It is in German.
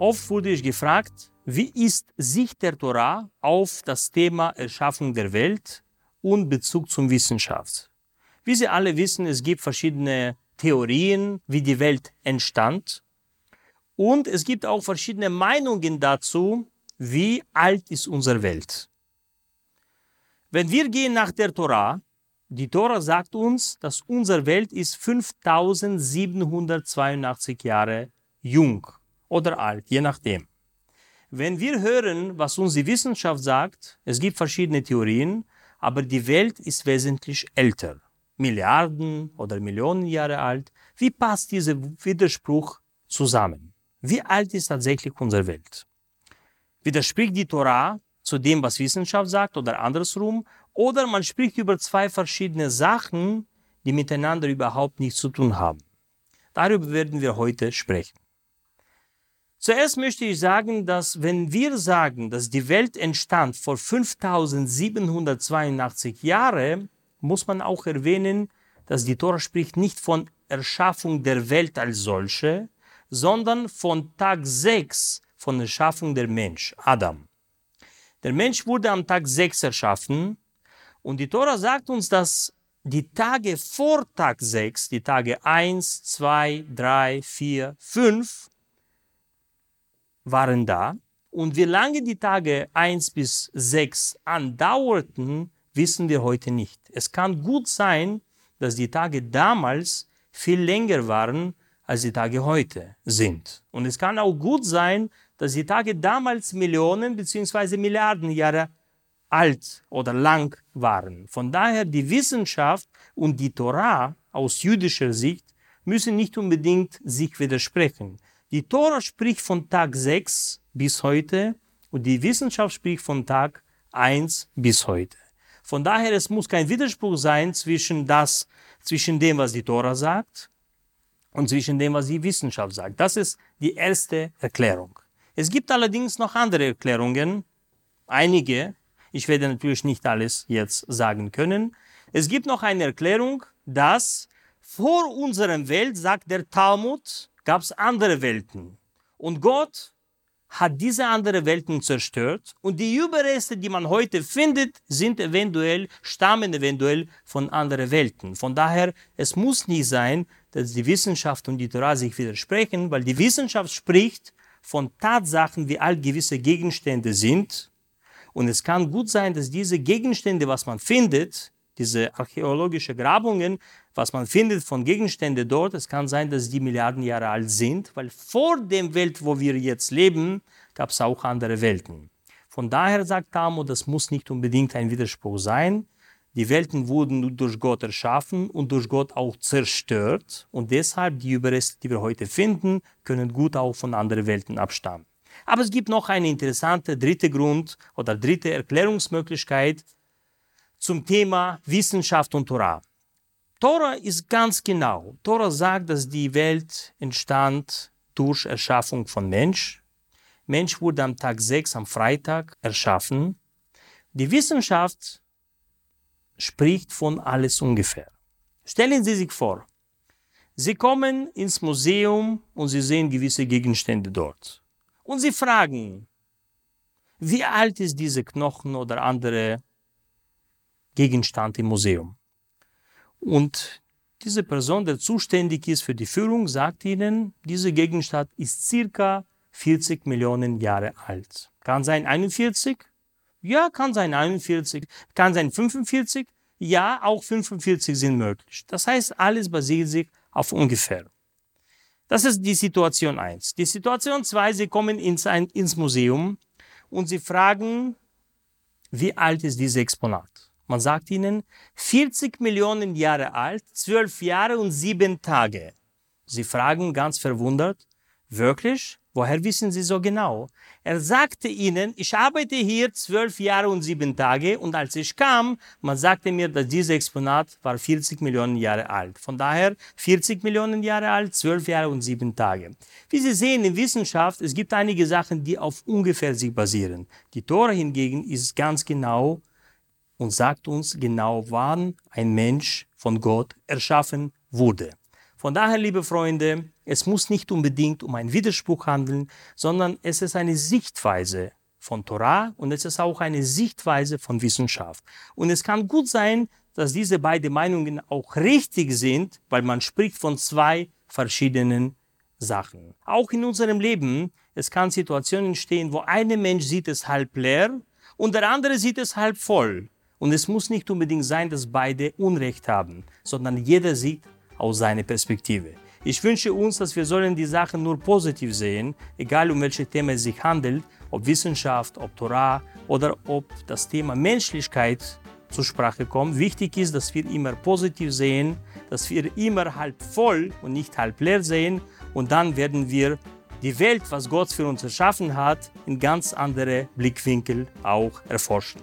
Oft wurde ich gefragt, wie ist Sicht der Torah auf das Thema Erschaffung der Welt und Bezug zum Wissenschaft? Wie Sie alle wissen, es gibt verschiedene Theorien, wie die Welt entstand. Und es gibt auch verschiedene Meinungen dazu, wie alt ist unsere Welt. Wenn wir gehen nach der Torah, die Tora sagt uns, dass unsere Welt ist 5782 Jahre jung oder alt, je nachdem. Wenn wir hören, was uns die Wissenschaft sagt, es gibt verschiedene Theorien, aber die Welt ist wesentlich älter, Milliarden oder Millionen Jahre alt. Wie passt dieser Widerspruch zusammen? Wie alt ist tatsächlich unsere Welt? Widerspricht die Torah zu dem, was Wissenschaft sagt oder andersrum? Oder man spricht über zwei verschiedene Sachen, die miteinander überhaupt nichts zu tun haben. Darüber werden wir heute sprechen. Zuerst möchte ich sagen, dass wenn wir sagen, dass die Welt entstand vor 5782 Jahren, muss man auch erwähnen, dass die Tora spricht nicht von Erschaffung der Welt als solche, sondern von Tag 6 von Erschaffung der Mensch, Adam. Der Mensch wurde am Tag 6 erschaffen und die Tora sagt uns, dass die Tage vor Tag 6, die Tage 1, 2, 3, 4, 5, waren da. Und wie lange die Tage 1 bis 6 andauerten, wissen wir heute nicht. Es kann gut sein, dass die Tage damals viel länger waren, als die Tage heute sind. Und es kann auch gut sein, dass die Tage damals Millionen bzw. Milliarden Jahre alt oder lang waren. Von daher die Wissenschaft und die Torah aus jüdischer Sicht müssen nicht unbedingt sich widersprechen. Die Tora spricht von Tag 6 bis heute und die Wissenschaft spricht von Tag 1 bis heute. Von daher, es muss kein Widerspruch sein zwischen das, zwischen dem, was die Tora sagt und zwischen dem, was die Wissenschaft sagt. Das ist die erste Erklärung. Es gibt allerdings noch andere Erklärungen, einige. Ich werde natürlich nicht alles jetzt sagen können. Es gibt noch eine Erklärung, dass vor unserer Welt, sagt der Talmud, gab es andere Welten. Und Gott hat diese anderen Welten zerstört und die Überreste, die man heute findet, sind eventuell, stammen eventuell von anderen Welten. Von daher, es muss nicht sein, dass die Wissenschaft und die Torah sich widersprechen, weil die Wissenschaft spricht von Tatsachen, wie alt gewisse Gegenstände sind. Und es kann gut sein, dass diese Gegenstände, was man findet, diese archäologischen Grabungen, was man findet von Gegenständen dort, es kann sein, dass die Milliarden Jahre alt sind, weil vor dem Welt, wo wir jetzt leben, gab es auch andere Welten. Von daher sagt Talmud, das muss nicht unbedingt ein Widerspruch sein. Die Welten wurden durch Gott erschaffen und durch Gott auch zerstört. Und deshalb die Überreste, die wir heute finden, können gut auch von anderen Welten abstammen. Aber es gibt noch eine interessante dritte Grund oder dritte Erklärungsmöglichkeit, zum Thema Wissenschaft und Torah. Torah ist ganz genau. Torah sagt, dass die Welt entstand durch Erschaffung von Mensch. Mensch wurde am Tag 6, am Freitag, erschaffen. Die Wissenschaft spricht von alles ungefähr. Stellen Sie sich vor, Sie kommen ins Museum und Sie sehen gewisse Gegenstände dort. Und Sie fragen, wie alt ist diese Knochen oder andere Gegenstand im Museum. Und diese Person, der zuständig ist für die Führung, sagt ihnen, dieser Gegenstand ist circa 40 Millionen Jahre alt. Kann sein 41? Ja, kann sein 41. Kann sein 45? Ja, auch 45 sind möglich. Das heißt, alles basiert sich auf ungefähr. Das ist die Situation 1. Die Situation 2, Sie kommen ins, ins Museum und Sie fragen, wie alt ist dieses Exponat? Man sagt ihnen, 40 Millionen Jahre alt, 12 Jahre und 7 Tage. Sie fragen ganz verwundert, wirklich? Woher wissen Sie so genau? Er sagte ihnen, ich arbeite hier zwölf Jahre und sieben Tage und als ich kam, man sagte mir, dass dieses Exponat war 40 Millionen Jahre alt. Von daher 40 Millionen Jahre alt, zwölf Jahre und sieben Tage. Wie Sie sehen in Wissenschaft, es gibt einige Sachen, die auf ungefähr sich basieren. Die Tora hingegen ist ganz genau und sagt uns genau, wann ein Mensch von Gott erschaffen wurde. Von daher, liebe Freunde, Es muss nicht unbedingt um einen Widerspruch handeln, sondern es ist eine Sichtweise von Torah und es ist auch eine Sichtweise von Wissenschaft. Und es kann gut sein, dass diese beiden Meinungen auch richtig sind, weil man spricht von zwei verschiedenen Sachen. Auch in unserem Leben, es kann Situationen entstehen, wo ein Mensch sieht es halb leer und der andere sieht es halb voll. Und es muss nicht unbedingt sein, dass beide Unrecht haben, sondern jeder sieht aus seiner Perspektive. Ich wünsche uns, dass wir sollen die Sachen nur positiv sehen, egal um welche Themen es sich handelt, ob Wissenschaft, ob Torah oder ob das Thema Menschlichkeit zur Sprache kommt. Wichtig ist, dass wir immer positiv sehen, dass wir immer halb voll und nicht halb leer sehen und dann werden wir die Welt, was Gott für uns erschaffen hat, in ganz andere Blickwinkel auch erforschen.